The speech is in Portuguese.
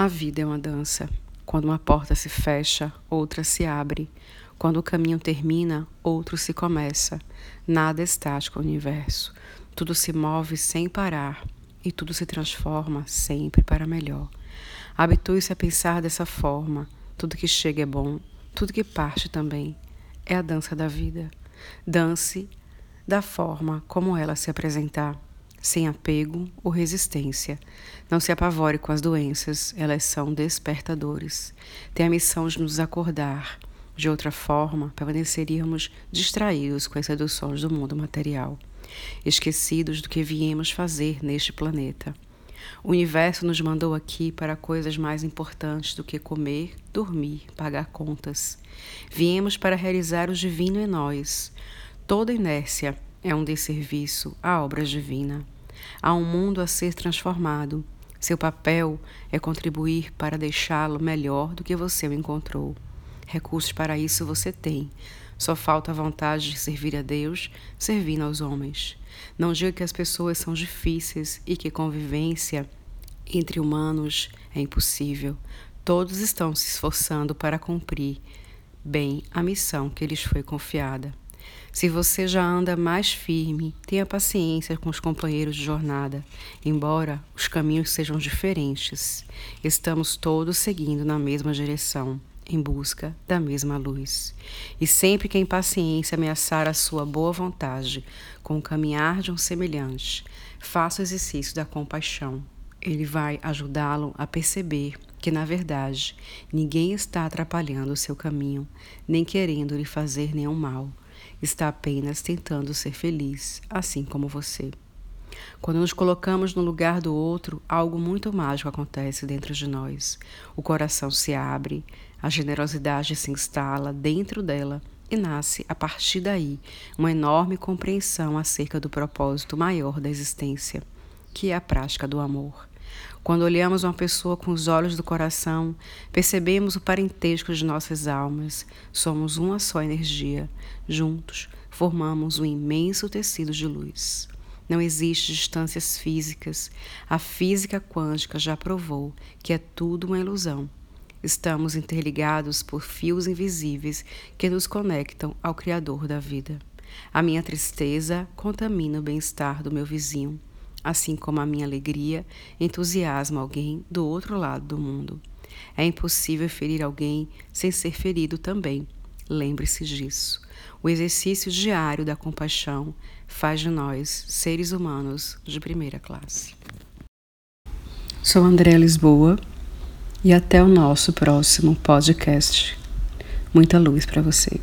A vida é uma dança. Quando uma porta se fecha, outra se abre. Quando o caminho termina, outro se começa. Nada é estático no universo. Tudo se move sem parar e tudo se transforma sempre para melhor. Habitue-se a pensar dessa forma. Tudo que chega é bom, tudo que parte também. É a dança da vida. Dance da forma como ela se apresentar sem apego ou resistência. Não se apavore com as doenças, elas são despertadores. Tem a missão de nos acordar. De outra forma, permaneceríamos distraídos com as seduções do mundo material, esquecidos do que viemos fazer neste planeta. O universo nos mandou aqui para coisas mais importantes do que comer, dormir, pagar contas. Viemos para realizar o divino em nós. Toda inércia é um desserviço à obra divina. Há um mundo a ser transformado. Seu papel é contribuir para deixá-lo melhor do que você o encontrou. Recursos para isso você tem. Só falta a vontade de servir a Deus, servindo aos homens. Não diga que as pessoas são difíceis e que convivência entre humanos é impossível. Todos estão se esforçando para cumprir bem a missão que lhes foi confiada. Se você já anda mais firme, tenha paciência com os companheiros de jornada, embora os caminhos sejam diferentes. Estamos todos seguindo na mesma direção, em busca da mesma luz. E sempre que a impaciência ameaçar a sua boa vontade com o caminhar de um semelhante, faça o exercício da compaixão. Ele vai ajudá-lo a perceber que, na verdade, ninguém está atrapalhando o seu caminho, nem querendo lhe fazer nenhum mal está apenas tentando ser feliz, assim como você. Quando nos colocamos no lugar do outro, algo muito mágico acontece dentro de nós. O coração se abre, a generosidade se instala dentro dela e nasce, a partir daí, uma enorme compreensão acerca do propósito maior da existência, que é a prática do amor. Quando olhamos uma pessoa com os olhos do coração, percebemos o parentesco de nossas almas. Somos uma só energia. Juntos, formamos um imenso tecido de luz. Não existem distâncias físicas. A física quântica já provou que é tudo uma ilusão. Estamos interligados por fios invisíveis que nos conectam ao Criador da vida. A minha tristeza contamina o bem-estar do meu vizinho assim como a minha alegria entusiasma alguém do outro lado do mundo. É impossível ferir alguém sem ser ferido também. Lembre-se disso. O exercício diário da compaixão faz de nós seres humanos de primeira classe. Sou André Lisboa e até o nosso próximo podcast. Muita luz para você.